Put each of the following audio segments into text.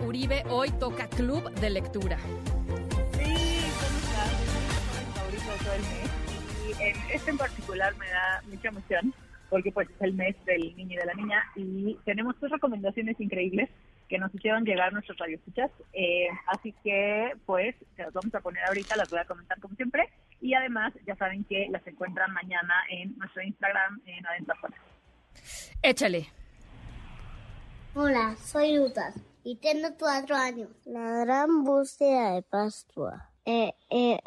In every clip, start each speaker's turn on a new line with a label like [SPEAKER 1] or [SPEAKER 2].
[SPEAKER 1] Uribe, hoy toca Club de Lectura.
[SPEAKER 2] Sí, ¿cómo estás? Es mi favorito todo el mes. Y en este en particular me da mucha emoción porque pues es el mes del niño y de la niña y tenemos dos recomendaciones increíbles que nos hicieron llegar nuestros radioescuchas. Eh, así que pues se las vamos a poner ahorita, las voy a comentar como siempre. Y además ya saben que las encuentran mañana en nuestro Instagram en Adentro.
[SPEAKER 1] Échale.
[SPEAKER 3] Hola, soy Lucas y tengo cuatro años. La gran búsqueda de Pascua. Eh, eh,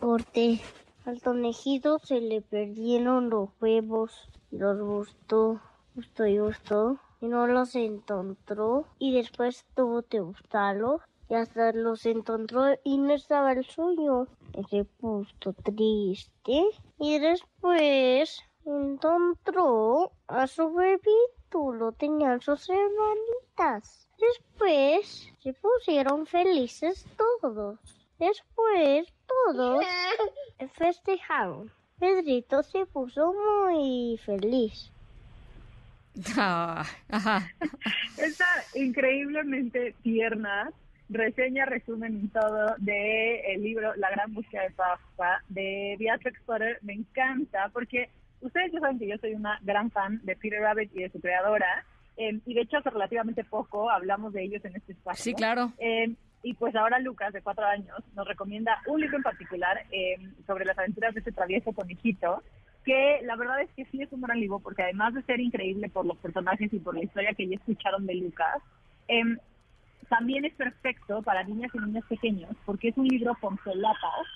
[SPEAKER 3] porque al conejito se le perdieron los huevos y los gustó, gustó y gustó y no los encontró y después tuvo que buscarlos y hasta los encontró y no estaba el suyo. Se puso triste y después encontró a su bebito, lo tenían sus hermanitas. Después se pusieron felices todos. Después todos festejaron. Pedrito se puso muy feliz.
[SPEAKER 1] Ah, ajá.
[SPEAKER 2] Está increíblemente tierna reseña, resumen y todo de el libro La gran búsqueda de Pascua de Beatrix Potter. Me encanta porque ustedes ya saben que yo soy una gran fan de Peter Rabbit y de su creadora. Eh, y de hecho hace relativamente poco hablamos de ellos en este espacio.
[SPEAKER 1] Sí, claro.
[SPEAKER 2] Eh, y pues ahora Lucas, de cuatro años, nos recomienda un libro en particular eh, sobre las aventuras de este travieso conejito, que la verdad es que sí es un gran libro, porque además de ser increíble por los personajes y por la historia que ya escucharon de Lucas, también es perfecto para niñas y niños pequeños, porque es un libro con solapas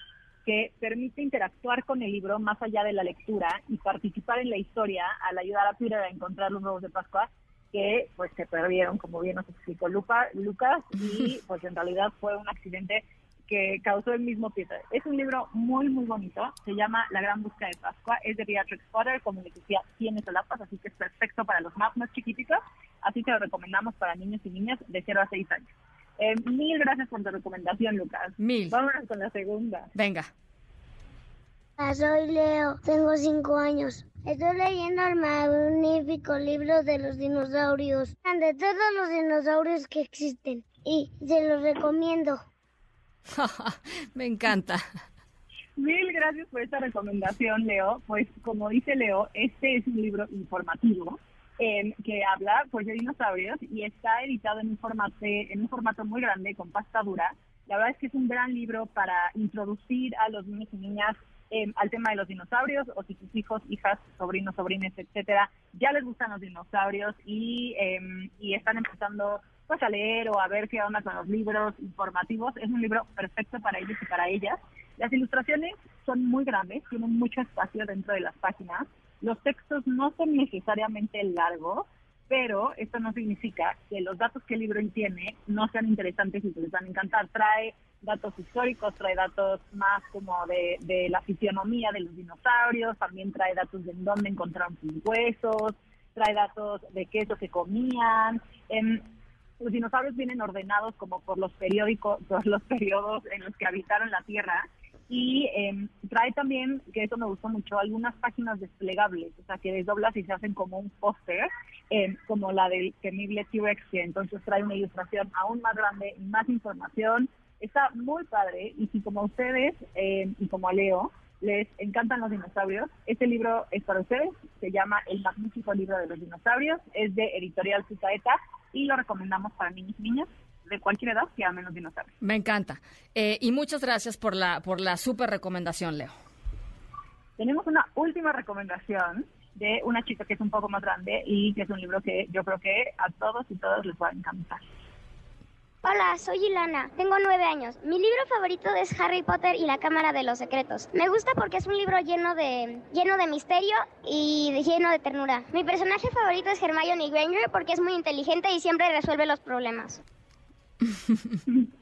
[SPEAKER 2] que permite interactuar con el libro más allá de la lectura y participar en la historia al ayudar a Peter a encontrar los huevos de Pascua que pues se perdieron, como bien nos explicó Lupa, Lucas, y pues en realidad fue un accidente que causó el mismo Peter. Es un libro muy, muy bonito, se llama La Gran Búsqueda de Pascua, es de Beatrix Potter, como les decía, tiene solapas, así que es perfecto para los más, más chiquititos, así que lo recomendamos para niños y niñas de 0 a 6 años. Eh, mil gracias por tu recomendación, Lucas.
[SPEAKER 1] Mil.
[SPEAKER 2] Vámonos con la segunda.
[SPEAKER 1] Venga.
[SPEAKER 3] Hola, soy Leo, tengo cinco años. Estoy leyendo el magnífico libro de los dinosaurios, de todos los dinosaurios que existen, y se los recomiendo.
[SPEAKER 1] Me encanta.
[SPEAKER 2] Mil gracias por esta recomendación, Leo. Pues como dice Leo, este es un libro informativo eh, que habla pues de dinosaurios y está editado en un formato en un formato muy grande con pasta dura. La verdad es que es un gran libro para introducir a los niños y niñas eh, al tema de los dinosaurios o si tus hijos, hijas, sobrinos, sobrines, etcétera, ya les gustan los dinosaurios y, eh, y están empezando pues a leer o a ver qué onda con los libros informativos. Es un libro perfecto para ellos y para ellas. Las ilustraciones son muy grandes, tienen mucho espacio dentro de las páginas. Los textos no son necesariamente largos, pero esto no significa que los datos que el libro tiene no sean interesantes y que les van a encantar. Trae datos históricos, trae datos más como de, de la fisionomía de los dinosaurios, también trae datos de dónde encontraron sus huesos, trae datos de qué es lo que comían. Em, los dinosaurios vienen ordenados como por los periódicos, por los periodos en los que habitaron la Tierra y eh, trae también, que eso me gustó mucho, algunas páginas desplegables, o sea, que desdoblas y se hacen como un póster, eh, como la del temible T-Rex, que entonces trae una ilustración aún más grande y más información. Está muy padre y si como a ustedes eh, y como a Leo les encantan los dinosaurios, este libro es para ustedes, se llama El magnífico libro de los dinosaurios, es de Editorial Sucaeta y lo recomendamos para niños y niñas de cualquier edad que amen los dinosaurios.
[SPEAKER 1] Me encanta. Eh, y muchas gracias por la, por la súper recomendación, Leo.
[SPEAKER 2] Tenemos una última recomendación de una chica que es un poco más grande y que es un libro que yo creo que a todos y todas les va a encantar.
[SPEAKER 4] Hola, soy Ilana, tengo nueve años. Mi libro favorito es Harry Potter y la Cámara de los Secretos. Me gusta porque es un libro lleno de, lleno de misterio y de- lleno de ternura. Mi personaje favorito es Hermione Granger porque es muy inteligente y siempre resuelve los problemas.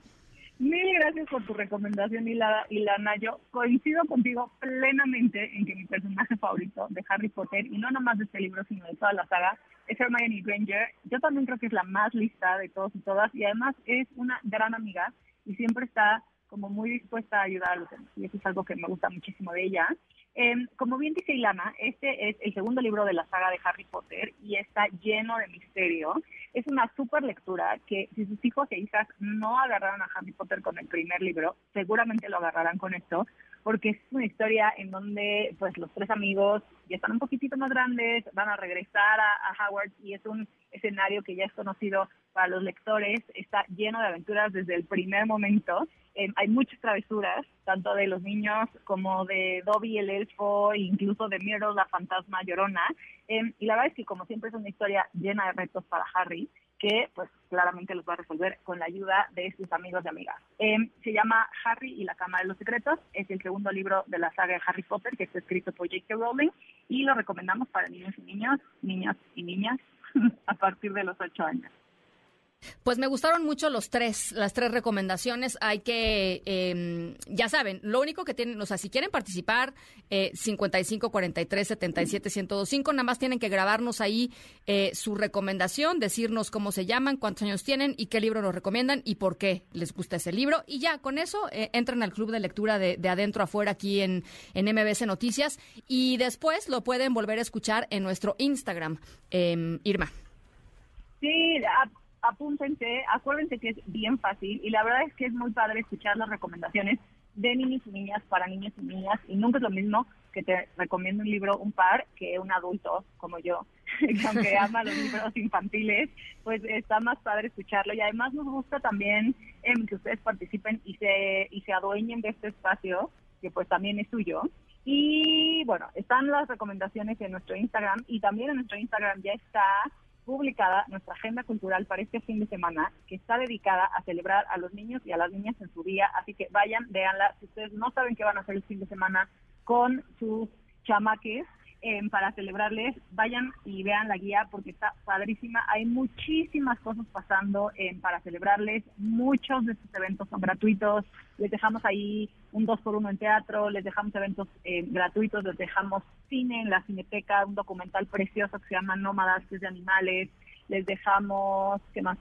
[SPEAKER 2] Mil gracias por tu recomendación, Ilana. Yo coincido contigo plenamente en que mi personaje favorito de Harry Potter, y no nomás de este libro, sino de toda la saga, es Hermione Granger. Yo también creo que es la más lista de todos y todas, y además es una gran amiga y siempre está como muy dispuesta a ayudar a los demás. Y eso es algo que me gusta muchísimo de ella. Em, como bien dice Ilana, este es el segundo libro de la saga de Harry Potter y está lleno de misterio. Es una super lectura que si sus hijos e hijas no agarraron a Harry Potter con el primer libro, seguramente lo agarrarán con esto, porque es una historia en donde pues los tres amigos ya están un poquitito más grandes, van a regresar a, a Howard y es un escenario que ya es conocido para los lectores, está lleno de aventuras desde el primer momento Em, hay muchas travesuras, tanto de los niños como de Dobby el elfo, incluso de Miro la fantasma llorona. Em, y la verdad es que como siempre es una historia llena de retos para Harry, que pues claramente los va a resolver con la ayuda de sus amigos y amigas. Em, se llama Harry y la Cámara de los Secretos, es el segundo libro de la saga de Harry Potter que está escrito por J.K. Rowling y lo recomendamos para niños y niños, niñas y niñas a partir de los ocho años.
[SPEAKER 1] Pues me gustaron mucho los tres, las tres recomendaciones. Hay que, eh, ya saben, lo único que tienen, o sea, si quieren participar, eh, 55 43 77 1025, nada más tienen que grabarnos ahí eh, su recomendación, decirnos cómo se llaman, cuántos años tienen y qué libro nos recomiendan y por qué les gusta ese libro. Y ya, con eso eh, entran al club de lectura de, de adentro afuera aquí en, en MBC Noticias y después lo pueden volver a escuchar en nuestro Instagram. Em, Irma.
[SPEAKER 2] Sí, apúntense, acuérdense que es bien fácil y la verdad es que es muy padre escuchar las recomendaciones de niños y niñas para niños y niñas y nunca es lo mismo que te recomiendo un libro un par que un adulto como yo, que aunque ama los libros infantiles, pues está más padre escucharlo y además nos gusta también em, que ustedes participen y se, y se adueñen de este espacio que pues también es suyo. Y bueno, están las recomendaciones en nuestro Instagram y también en nuestro Instagram ya está publicada nuestra agenda cultural para este fin de semana, que está dedicada a celebrar a los niños y a las niñas en su día. Así que vayan, véanla. Si ustedes no saben qué van a hacer el fin de semana con sus chamaques, Em, para celebrarles, vayan y vean la guía porque está padrísima. Hay muchísimas cosas pasando em, para celebrarles. Muchos de estos eventos son gratuitos. Les dejamos ahí un 2 por 1 en teatro, les dejamos eventos em, gratuitos, les dejamos cine en la cineteca, un documental precioso que se llama Nómadas, que es de animales. Les dejamos, ¿qué más?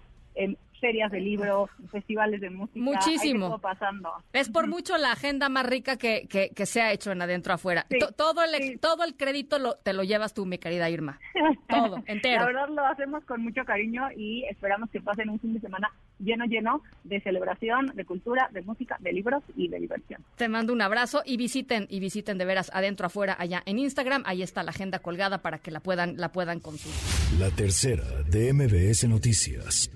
[SPEAKER 2] Ferias de libros, festivales de música.
[SPEAKER 1] Muchísimo.
[SPEAKER 2] pasando.
[SPEAKER 1] Es por mucho la agenda más rica que, que, se ha hecho en adentro afuera. todo, el, todo el crédito lo, te lo llevas tú, mi querida Irma. Todo, entero.
[SPEAKER 2] La verdad lo hacemos con mucho cariño y esperamos que pasen un fin de semana lleno, lleno de celebración, de cultura, de música, de libros y de diversión.
[SPEAKER 1] Te mando un abrazo y visiten, y visiten de veras adentro afuera allá en Instagram. Ahí está la agenda colgada para que la puedan, la puedan consultar.
[SPEAKER 5] La tercera de MBS Noticias.